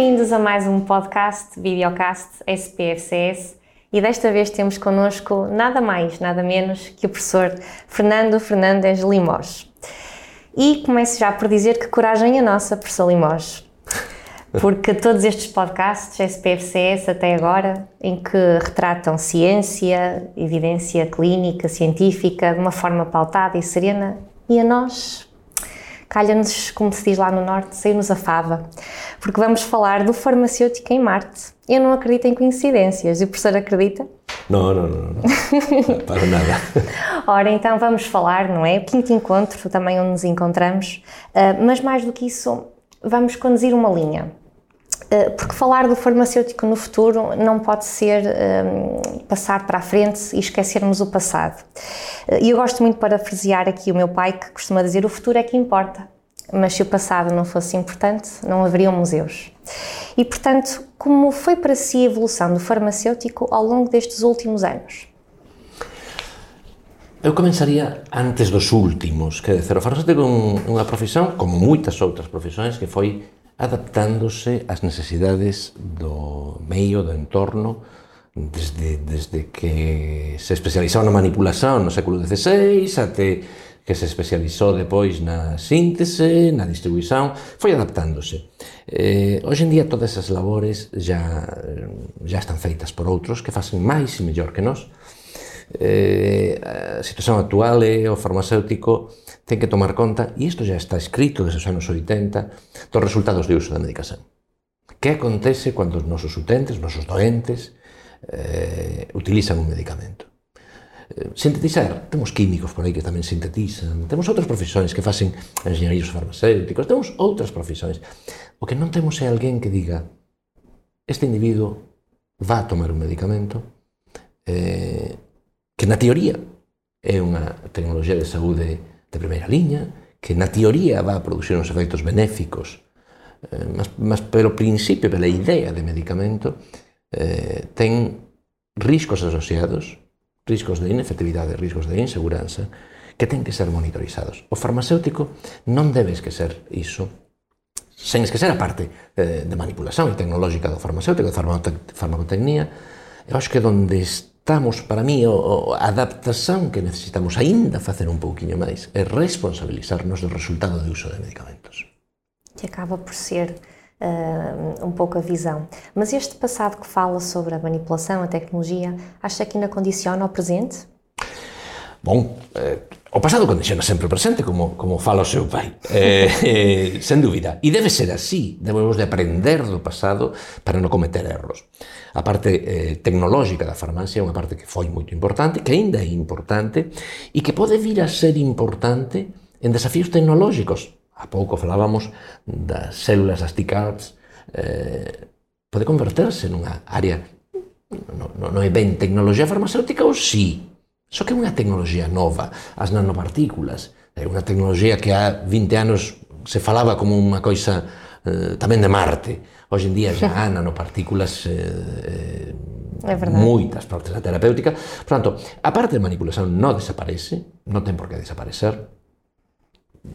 Bem-vindos a mais um podcast, videocast SPFCS e desta vez temos connosco nada mais, nada menos que o professor Fernando Fernandes Limós. E começo já por dizer que coragem é nossa, professor Limós, porque todos estes podcasts SPFCS até agora, em que retratam ciência, evidência clínica, científica, de uma forma pautada e serena, e a nós calha-nos, como se diz lá no Norte, sair-nos a fava, porque vamos falar do farmacêutico em Marte. Eu não acredito em coincidências, e o professor acredita? Não, não, não, não. para nada. Ora, então vamos falar, não é? O quinto encontro, também onde nos encontramos, uh, mas mais do que isso, vamos conduzir uma linha. Uh, porque falar do farmacêutico no futuro não pode ser uh, passar para a frente e esquecermos o passado. E eu gosto muito de parafrasear aqui o meu pai, que costuma dizer: o futuro é que importa. Mas se o passado não fosse importante, não haveriam museus. E, portanto, como foi para si a evolução do farmacêutico ao longo destes últimos anos? Eu comenzaría antes dos últimos, que dizer, o farmacéutico é unha profesión, como moitas outras profesións, que foi adaptándose ás necesidades do meio, do entorno, desde, desde que se especializou na manipulación no século XVI até que se especializou depois na síntese, na distribuición, foi adaptándose. Eh, hoxe en día todas esas labores já, já eh, están feitas por outros que facen máis e mellor que nós. Eh, a situación actual é o farmacéutico ten que tomar conta, e isto já está escrito desde os anos 80, dos resultados de uso da medicación. Que acontece cando os nosos utentes, os nosos doentes, eh, utilizan un medicamento? Eh, sintetizar, temos químicos por aí que tamén sintetizan, temos outras profesións que facen enxeñeríos farmacéuticos, temos outras profesións. O que non temos é alguén que diga este individuo va a tomar un medicamento eh, que na teoría é unha tecnoloxía de saúde de primeira liña, que na teoría va a producir uns efectos benéficos, eh, mas, mas pelo principio, pela idea de medicamento, eh, ten riscos asociados, riscos de inefectividade, riscos de inseguranza, que ten que ser monitorizados. O farmacéutico non debe esquecer iso, sen esquecer a parte eh, de manipulación e tecnolóxica do farmacéutico, da farmacotecnia, eu acho que donde está estamos, para mí, o, a adaptación que necesitamos aínda facer un pouquiño máis é responsabilizarnos do resultado de uso de medicamentos. Que acaba por ser uh, um pouco a visão. Mas este passado que fala sobre a manipulação, a tecnologia, acha que ainda condiciona o presente? Bon, eh, o pasado condiciona sempre o presente, como, como fala o seu pai, eh, eh, sen dúbida. E debe ser así, debemos de aprender do pasado para non cometer erros. A parte eh, tecnológica da farmacia é unha parte que foi moito importante, que aínda é importante, e que pode vir a ser importante en desafíos tecnológicos. A pouco falábamos das células, das T-cards, eh, pode converterse nunha área non no, no é ben tecnoloxía farmacéutica ou sí, só que é unha tecnoloxía nova, as nanopartículas, é unha tecnoloxía que há 20 anos se falaba como unha coisa eh, tamén de Marte, hoxe en día xa há nanopartículas eh, eh, moitas partes da terapéutica, por tanto, a parte de manipulación non desaparece, non ten por que desaparecer,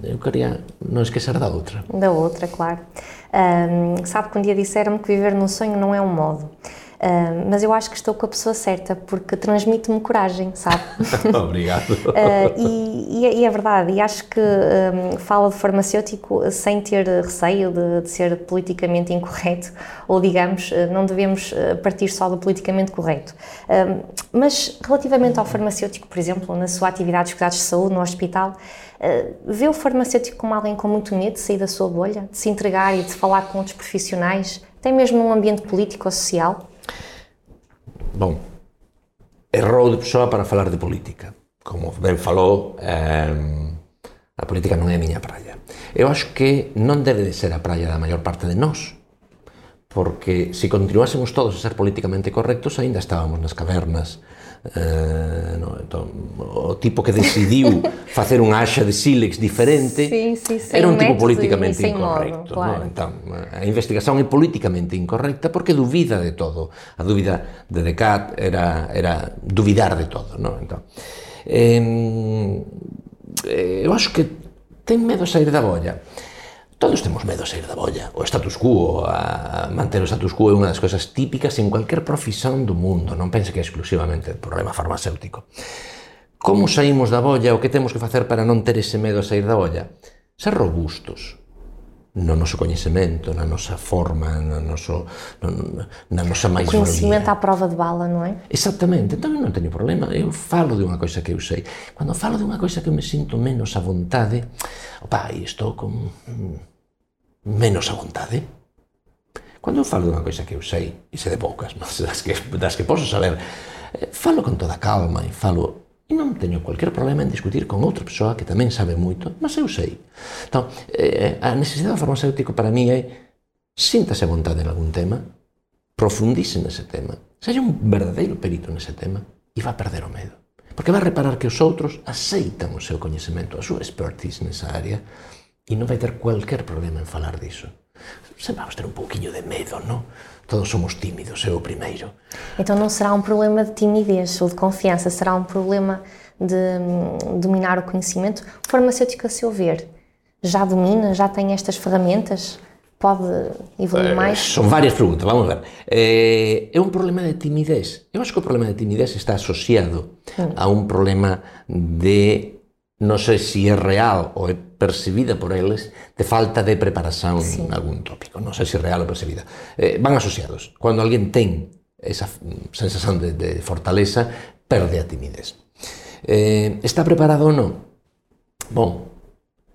eu queria não esquecer da outra. Da outra, claro. Um, sabe que um dia disseram-me que viver num sonho não é um modo. Uh, mas eu acho que estou com a pessoa certa porque transmite-me coragem, sabe? Obrigado. uh, e, e, é, e, é verdade, e acho que um, fala de farmacêutico sem ter receio de, de, ser politicamente incorreto, ou digamos, não devemos partir só do politicamente correto. Uh, mas relativamente ao farmacêutico, por exemplo, na sua atividade de cuidados de saúde no hospital, vê o farmacêutico como alguém com muito medo de sair da sua bolha, de se entregar e de falar com outros profissionais, até mesmo num ambiente político ou social? bom, errou de pessoa para falar de política. Como ben falou, eh, a política non é a miña praia. Eu acho que non debe de ser a praia da maior parte de nós, porque se continuásemos todos a ser políticamente correctos, aínda estábamos nas cavernas Uh, no, entón, o tipo que decidiu facer unha axa de sílex diferente sí, sí, sí, era un tipo políticamente incorrecto. Modo, claro. non? Entón, eh, a investigación é políticamente incorrecta porque duvida de todo. A dúbida de Descartes era, era duvidar de todo. Non? Entón, eh, eu acho que ten medo sair da bolla. Todos temos medo a sair da bolla. O status quo, a manter o status quo é unha das cousas típicas en cualquier profesión do mundo. Non pense que é exclusivamente problema farmacéutico. Como saímos da bolla? O que temos que facer para non ter ese medo a sair da bolla? Ser robustos no noso coñecemento, na nosa forma, na, noso, na nosa máis O coñecemento à prova de bala, non é? Exactamente, entón non teño problema, eu falo de unha coisa que eu sei. Cando falo de unha coisa que me sinto menos a vontade, opa, estou con mm, menos a vontade? Cando eu falo dunha cousa que eu sei, e se de poucas, mas das que, das que posso saber, eh, falo con toda calma e falo e non teño cualquier problema en discutir con outra persoa que tamén sabe moito, mas eu sei. Então, eh, a necesidade do farmacéutico para mí é síntase a vontade en algún tema, profundice nese tema, seja un verdadeiro perito nese tema e va a perder o medo. Porque vai reparar que os outros aceitan o seu coñecemento, a súa expertise nesa área, e non vai ter cualquier problema en falar diso. Sempre vamos ter un pouquiño de medo, non? todos somos tímidos, eu o primeiro. Então não será um problema de timidez ou de confiança, será um problema de hum, dominar o conhecimento. O farmacêutico, a seu ver, já domina, já tem estas ferramentas? Pode evoluir eh, mais? São várias perguntas, vamos ver. É, é um problema de timidez. Eu acho que o problema de timidez está associado hum. a um problema de non sei se é real ou é percibida por eles de falta de preparación sí. en algún tópico, non sei se é real ou percibida. Eh, van asociados. Cando alguén ten esa sensación de, de fortaleza, perde a timidez. Eh, está preparado ou non? Bom,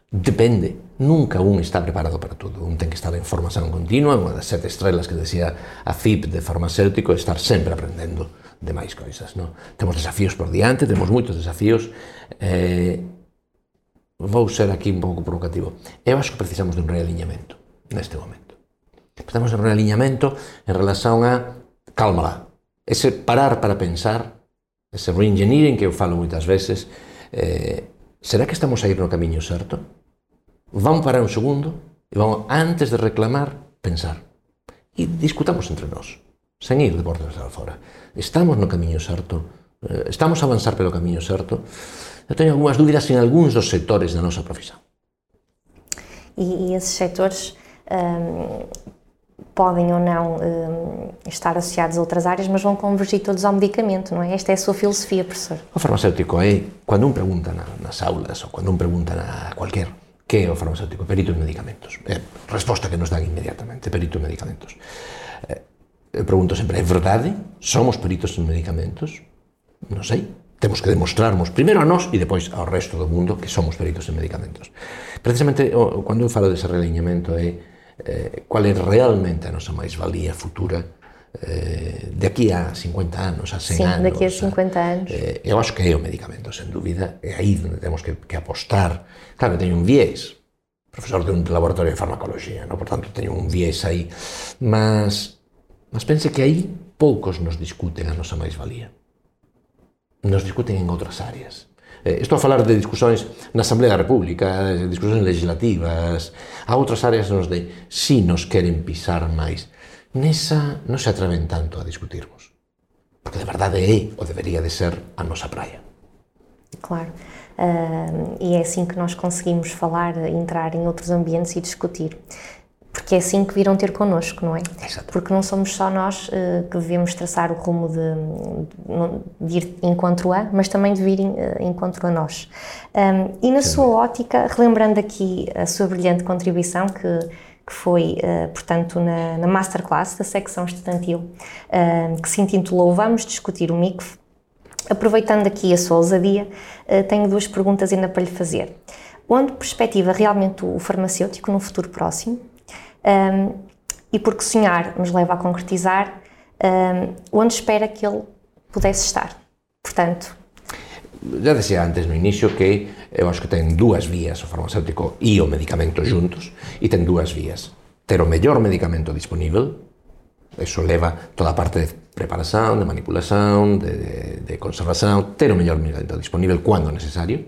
depende. Nunca un está preparado para todo. Un ten que estar en formación continua, unha das sete estrelas que decía a FIP de farmacéutico, estar sempre aprendendo de máis coisas. No? Temos desafíos por diante, temos moitos desafíos, eh, vou ser aquí un pouco provocativo, eu acho que precisamos de un realiñamento neste momento. Precisamos de un realiñamento en relación a cálmala, ese parar para pensar, ese reengineering que eu falo moitas veces, eh, será que estamos a ir no camiño certo? Vamos parar un segundo e vamos, antes de reclamar, pensar. E discutamos entre nós, sen ir de bordas alfora. Estamos no camiño certo? Estamos a avanzar pelo camiño certo. Eu teño algunhas dúbidas en algúns dos sectores da nosa profesión. E, e esses setores um, podem ou não um, estar associados a outras áreas, mas vão convergir todos ao medicamento, não é? Esta é a sua filosofia, professor. O farmacéutico é, quando un pregunta na, nas aulas ou quando un pregunta na cualquier que é o farmacéutico? Perito en medicamentos. É resposta que nos dan inmediatamente, perito en medicamentos. Eh, eu pregunto sempre, é verdade? Somos peritos en medicamentos? non sei, temos que demostrarmos primeiro a nós e depois ao resto do mundo que somos peritos en medicamentos. Precisamente, o, cando eu falo dese realiñamento, é eh, qual é realmente a nosa máis valía futura eh, de aquí a 50 anos, a 100 sí, anos. de aquí a 50 anos. Eh, eu acho que é o medicamento, sen dúbida, é aí onde temos que, que apostar. Claro, teño un viés, profesor de un laboratorio de farmacología, no? por tanto, teño un viés aí, mas, mas pense que aí poucos nos discuten a nosa máis valía. Nos discuten en outras áreas. Eh, estou a falar de discusións na Asamblea da República, discusións legislativas, a outras áreas nos de si nos queren pisar máis. Nesa non se atreven tanto a discutirmos. Porque de verdade é, ou debería de ser, a nosa praia. Claro. Uh, e é assim que nós conseguimos falar, entrar em outros ambientes e discutir porque é assim que virão ter connosco, não é? Exato. Porque não somos só nós uh, que devemos traçar o rumo de, de, ir encontro a, mas também de vir uh, encontro a nós. Um, e na Sim. sua ótica, relembrando aqui a sua brilhante contribuição, que, que foi, uh, portanto, na, na Masterclass da secção estudantil, que se intitulou Vamos Discutir o MICF, aproveitando aqui a sua ousadia, tenho duas perguntas ainda para lhe fazer. Onde perspectiva realmente o farmacêutico no futuro próximo? Um, e porque sonhar nos leva a concretizar um, onde espera que ele pudesse estar. Portanto. Já dizia antes no inicio que eu acho que ten dúas vías o farmacéutico e o medicamento juntos e ten dúas vías. Ter o mellor medicamento disponível, eso leva toda a parte de preparación, de manipulación, de, de, de ter o mellor medicamento disponível cando necesario.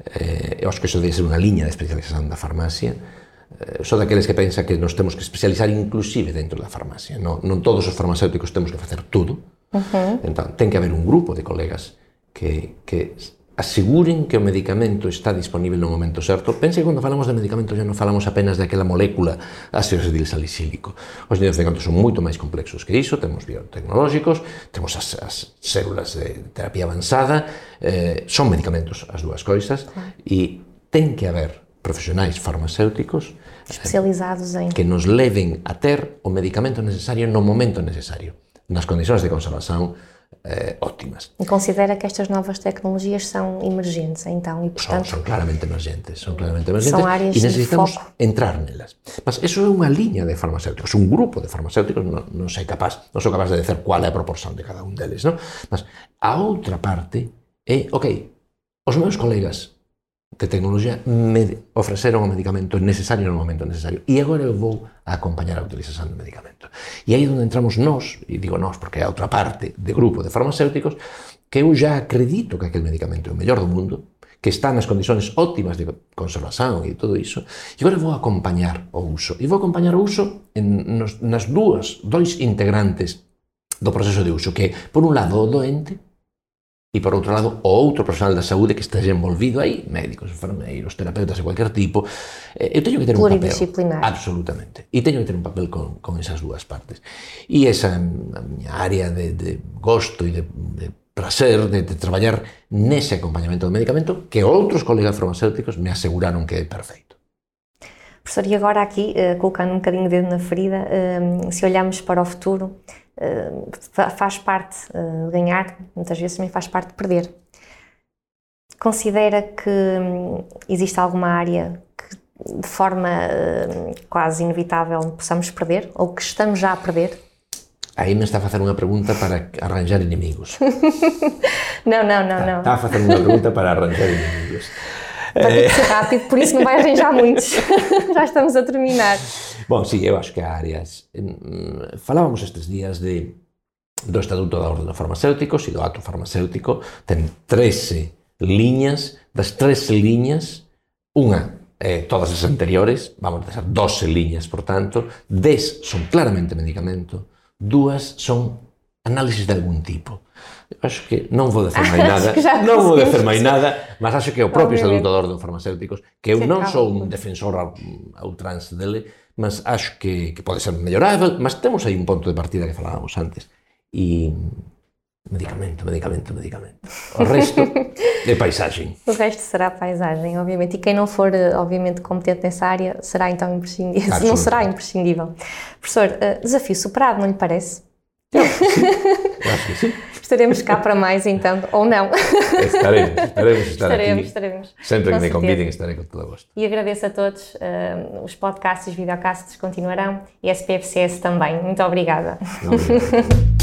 Eh, eu acho que eso debe ser unha liña de especialización da farmacia eh, Eh, son daqueles que pensa que nos temos que especializar inclusive dentro da farmacia. Non, non todos os farmacéuticos temos que facer tudo. Uh -huh. Entón, ten que haber un grupo de colegas que, que aseguren que o medicamento está disponible no momento certo. Pense que cando falamos de medicamento já non falamos apenas daquela molécula acetoacetil salicílico. Os niños de canto son moito máis complexos que iso, temos biotecnolóxicos, temos as, as células de terapia avanzada, eh, son medicamentos as dúas coisas, e ten que haber profesionais farmacéuticos especializados em que nos leven a ter o medicamento necesario no momento necesario, nas condicións de conservación eh, óptimas. E considera que estas novas tecnologias são emergentes, então, e portanto... Son, son claramente emergentes, son claramente emergentes son áreas e necesitamos de foco. entrar nelas. Mas eso é unha liña de farmacéuticos, un grupo de farmacéuticos, non, non sei capaz, non sou capaz de dizer cuál é a proporción de cada un deles, non? Mas a outra parte é, ok, os meus colegas de tecnoloxía me ofreceron o medicamento necesario no momento necesario e agora eu vou a acompañar a utilización do medicamento. E aí é onde entramos nós, e digo nós porque é a outra parte de grupo de farmacéuticos, que eu já acredito que aquel medicamento é o mellor do mundo, que está nas condiciones óptimas de conservación e todo iso, e agora vou acompañar o uso. E vou acompañar o uso en, nos, nas dúas, dois integrantes do proceso de uso, que por un lado o doente, E por outro lado, o outro personal da saúde que está envolvido aí, médicos, enfermeiros, terapeutas de cualquier tipo, eh, eu teño que ter un papel. Absolutamente. E teño que ter un papel con, con esas dúas partes. E esa mm, a miña área de, de gosto e de, de placer de, de traballar nese acompañamento do medicamento que outros colegas farmacéuticos me aseguraron que é perfeito. Professor, e agora aqui, eh, colocando um bocadinho o dedo na ferida, eh, se olharmos para o futuro, faz parte de ganhar, muitas vezes também faz parte de perder. Considera que hum, existe alguma área que de forma hum, quase inevitável possamos perder ou que estamos já a perder? Aí me está a fazer unha pregunta para arranjar inimigos. não, não, não, não. Está a fazer unha pregunta para arranjar inimigos. Vai ter que ser rápido, por isso não vai arranjar muitos. Já estamos a terminar. Bom, sim, eu acho que há áreas. Falávamos estes dias de, do Estatuto da Ordem dos Farmacêuticos e do Ato Farmacêutico. Tem 13 liñas, das 13 liñas, unha eh, todas as anteriores, vamos dizer, 12 liñas, por tanto, 10 son claramente medicamento, dúas son análisis de algún tipo. Acho que non vou dizer máis nada, non vou máis nada, mas acho que o propio Estatuto da Orden dos Farmacéuticos, que eu non sou un defensor a, a ultrans dele, mas acho que, que pode ser mellorável, mas temos aí un ponto de partida que falábamos antes. E medicamento, medicamento, medicamento. O resto é paisagem. O resto será paisagem, obviamente. E quem não for, obviamente, competente nessa área será então imprescindível. Não será imprescindível. Professor, eh, desafio superado, não lhe parece? Eu acho que sim. Eu acho que sim. Estaremos cá para mais então, ou não. Estaremos, estaremos estar estaremos, aqui. Estaremos, Sempre que me convidem, estarei com todo o gosto. E agradeço a todos. Uh, os podcasts e os videocasts continuarão e a SPFCS também. Muito obrigada. Obrigado.